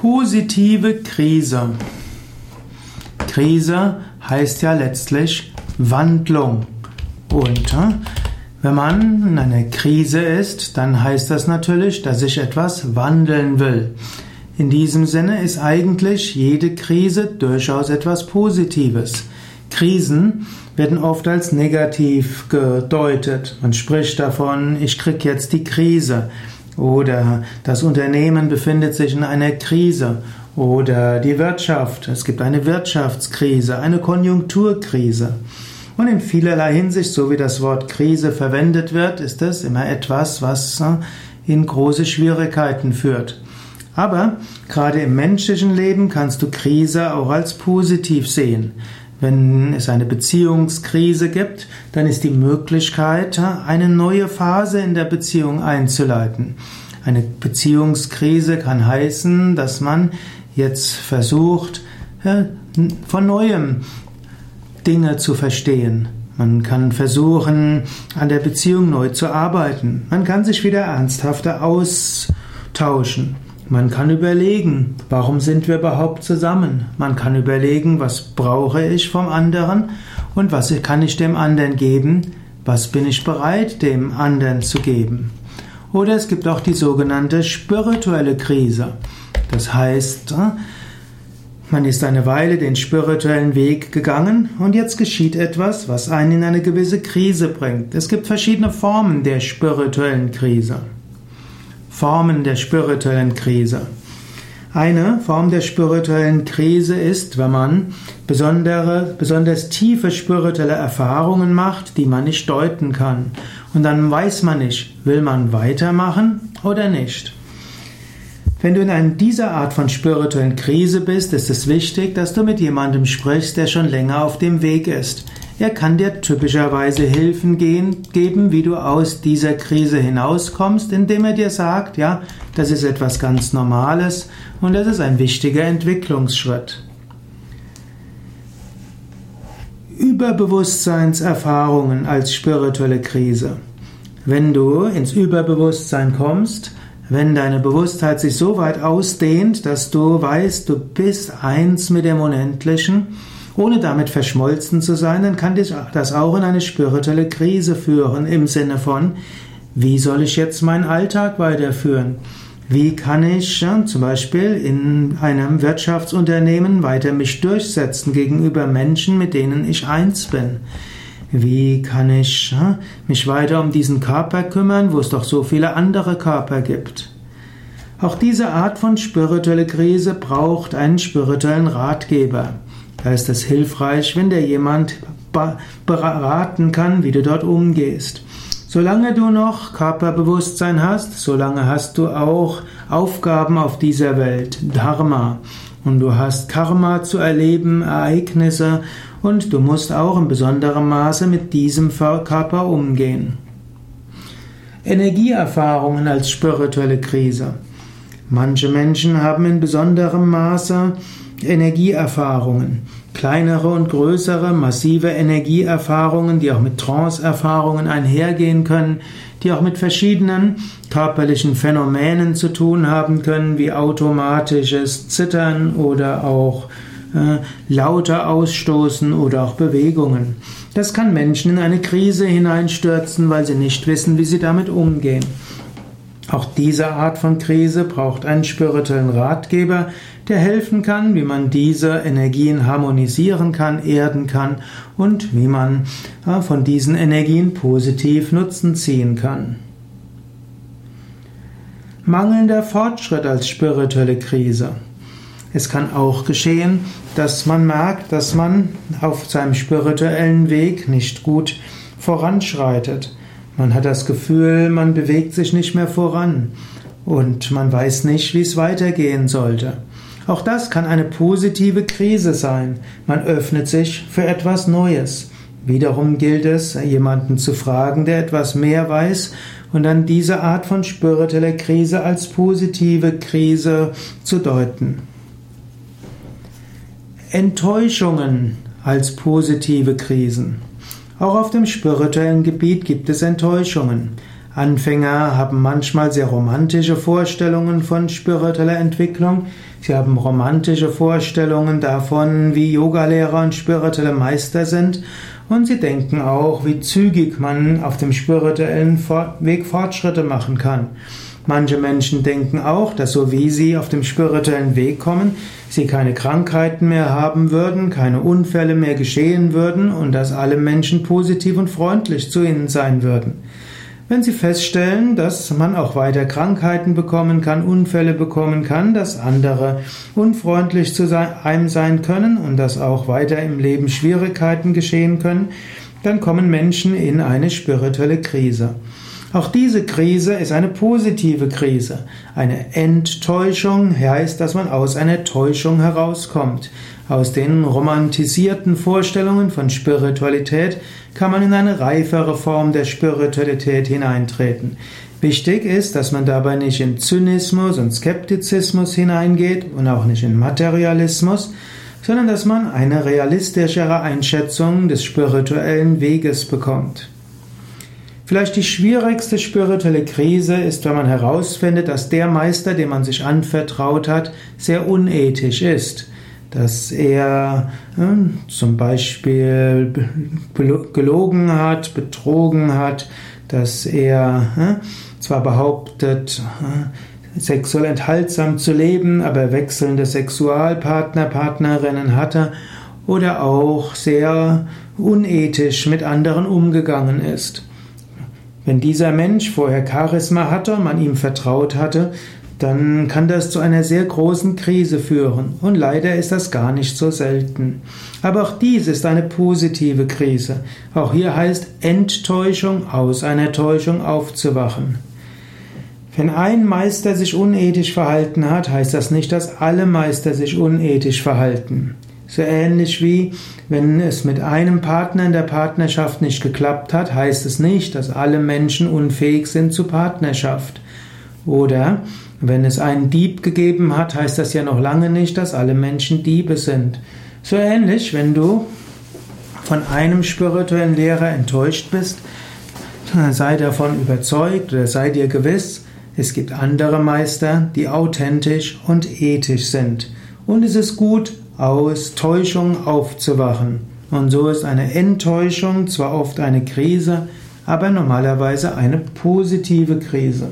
Positive Krise. Krise heißt ja letztlich Wandlung. Und äh, wenn man in einer Krise ist, dann heißt das natürlich, dass ich etwas wandeln will. In diesem Sinne ist eigentlich jede Krise durchaus etwas Positives. Krisen werden oft als negativ gedeutet. Man spricht davon, ich krieg jetzt die Krise. Oder das Unternehmen befindet sich in einer Krise. Oder die Wirtschaft. Es gibt eine Wirtschaftskrise, eine Konjunkturkrise. Und in vielerlei Hinsicht, so wie das Wort Krise verwendet wird, ist es immer etwas, was äh, in große Schwierigkeiten führt. Aber gerade im menschlichen Leben kannst du Krise auch als positiv sehen. Wenn es eine Beziehungskrise gibt, dann ist die Möglichkeit, eine neue Phase in der Beziehung einzuleiten. Eine Beziehungskrise kann heißen, dass man jetzt versucht, von neuem Dinge zu verstehen. Man kann versuchen, an der Beziehung neu zu arbeiten. Man kann sich wieder ernsthafter austauschen. Man kann überlegen, warum sind wir überhaupt zusammen? Man kann überlegen, was brauche ich vom anderen und was kann ich dem anderen geben? Was bin ich bereit, dem anderen zu geben? Oder es gibt auch die sogenannte spirituelle Krise. Das heißt, äh, man ist eine Weile den spirituellen Weg gegangen und jetzt geschieht etwas, was einen in eine gewisse Krise bringt. Es gibt verschiedene Formen der spirituellen Krise. Formen der spirituellen Krise. Eine Form der spirituellen Krise ist, wenn man besondere, besonders tiefe spirituelle Erfahrungen macht, die man nicht deuten kann. Und dann weiß man nicht, will man weitermachen oder nicht. Wenn du in einer dieser Art von spirituellen Krise bist, ist es wichtig, dass du mit jemandem sprichst, der schon länger auf dem Weg ist. Er kann dir typischerweise Hilfen geben, wie du aus dieser Krise hinauskommst, indem er dir sagt, ja, das ist etwas ganz Normales und das ist ein wichtiger Entwicklungsschritt. Überbewusstseinserfahrungen als spirituelle Krise. Wenn du ins Überbewusstsein kommst, wenn deine Bewusstheit sich so weit ausdehnt, dass du weißt, du bist eins mit dem Unendlichen, ohne damit verschmolzen zu sein, dann kann das auch in eine spirituelle Krise führen im Sinne von, wie soll ich jetzt meinen Alltag weiterführen? Wie kann ich ja, zum Beispiel in einem Wirtschaftsunternehmen weiter mich durchsetzen gegenüber Menschen, mit denen ich eins bin? Wie kann ich ja, mich weiter um diesen Körper kümmern, wo es doch so viele andere Körper gibt? Auch diese Art von spirituelle Krise braucht einen spirituellen Ratgeber. Da ist es hilfreich, wenn dir jemand beraten kann, wie du dort umgehst. Solange du noch Körperbewusstsein hast, solange hast du auch Aufgaben auf dieser Welt, Dharma. Und du hast Karma zu erleben, Ereignisse, und du musst auch in besonderem Maße mit diesem Körper umgehen. Energieerfahrungen als spirituelle Krise. Manche Menschen haben in besonderem Maße Energieerfahrungen, kleinere und größere, massive Energieerfahrungen, die auch mit Trance-Erfahrungen einhergehen können, die auch mit verschiedenen körperlichen Phänomenen zu tun haben können, wie automatisches Zittern oder auch äh, lauter Ausstoßen oder auch Bewegungen. Das kann Menschen in eine Krise hineinstürzen, weil sie nicht wissen, wie sie damit umgehen. Auch diese Art von Krise braucht einen spirituellen Ratgeber, der helfen kann, wie man diese Energien harmonisieren kann, erden kann und wie man von diesen Energien positiv Nutzen ziehen kann. Mangelnder Fortschritt als spirituelle Krise. Es kann auch geschehen, dass man merkt, dass man auf seinem spirituellen Weg nicht gut voranschreitet. Man hat das Gefühl, man bewegt sich nicht mehr voran und man weiß nicht, wie es weitergehen sollte. Auch das kann eine positive Krise sein. Man öffnet sich für etwas Neues. Wiederum gilt es, jemanden zu fragen, der etwas mehr weiß und dann diese Art von spiritueller Krise als positive Krise zu deuten. Enttäuschungen als positive Krisen. Auch auf dem spirituellen Gebiet gibt es Enttäuschungen. Anfänger haben manchmal sehr romantische Vorstellungen von spiritueller Entwicklung. Sie haben romantische Vorstellungen davon, wie Yogalehrer und spirituelle Meister sind. Und sie denken auch, wie zügig man auf dem spirituellen Weg Fortschritte machen kann. Manche Menschen denken auch, dass so wie sie auf dem spirituellen Weg kommen, sie keine Krankheiten mehr haben würden, keine Unfälle mehr geschehen würden und dass alle Menschen positiv und freundlich zu ihnen sein würden. Wenn Sie feststellen, dass man auch weiter Krankheiten bekommen kann, Unfälle bekommen kann, dass andere unfreundlich zu einem sein können und dass auch weiter im Leben Schwierigkeiten geschehen können, dann kommen Menschen in eine spirituelle Krise. Auch diese Krise ist eine positive Krise. Eine Enttäuschung heißt, dass man aus einer Täuschung herauskommt. Aus den romantisierten Vorstellungen von Spiritualität kann man in eine reifere Form der Spiritualität hineintreten. Wichtig ist, dass man dabei nicht in Zynismus und Skeptizismus hineingeht und auch nicht in Materialismus, sondern dass man eine realistischere Einschätzung des spirituellen Weges bekommt. Vielleicht die schwierigste spirituelle Krise ist, wenn man herausfindet, dass der Meister, dem man sich anvertraut hat, sehr unethisch ist. Dass er äh, zum Beispiel gelogen hat, betrogen hat, dass er äh, zwar behauptet, äh, sexuell enthaltsam zu leben, aber wechselnde Sexualpartner, Partnerinnen hatte oder auch sehr unethisch mit anderen umgegangen ist. Wenn dieser Mensch vorher Charisma hatte und man ihm vertraut hatte, dann kann das zu einer sehr großen Krise führen. Und leider ist das gar nicht so selten. Aber auch dies ist eine positive Krise. Auch hier heißt Enttäuschung aus einer Täuschung aufzuwachen. Wenn ein Meister sich unethisch verhalten hat, heißt das nicht, dass alle Meister sich unethisch verhalten. So ähnlich wie, wenn es mit einem Partner in der Partnerschaft nicht geklappt hat, heißt es nicht, dass alle Menschen unfähig sind zu Partnerschaft. Oder wenn es einen Dieb gegeben hat, heißt das ja noch lange nicht, dass alle Menschen Diebe sind. So ähnlich, wenn du von einem spirituellen Lehrer enttäuscht bist, sei davon überzeugt oder sei dir gewiss, es gibt andere Meister, die authentisch und ethisch sind. Und es ist gut, aus Täuschung aufzuwachen. Und so ist eine Enttäuschung zwar oft eine Krise, aber normalerweise eine positive Krise.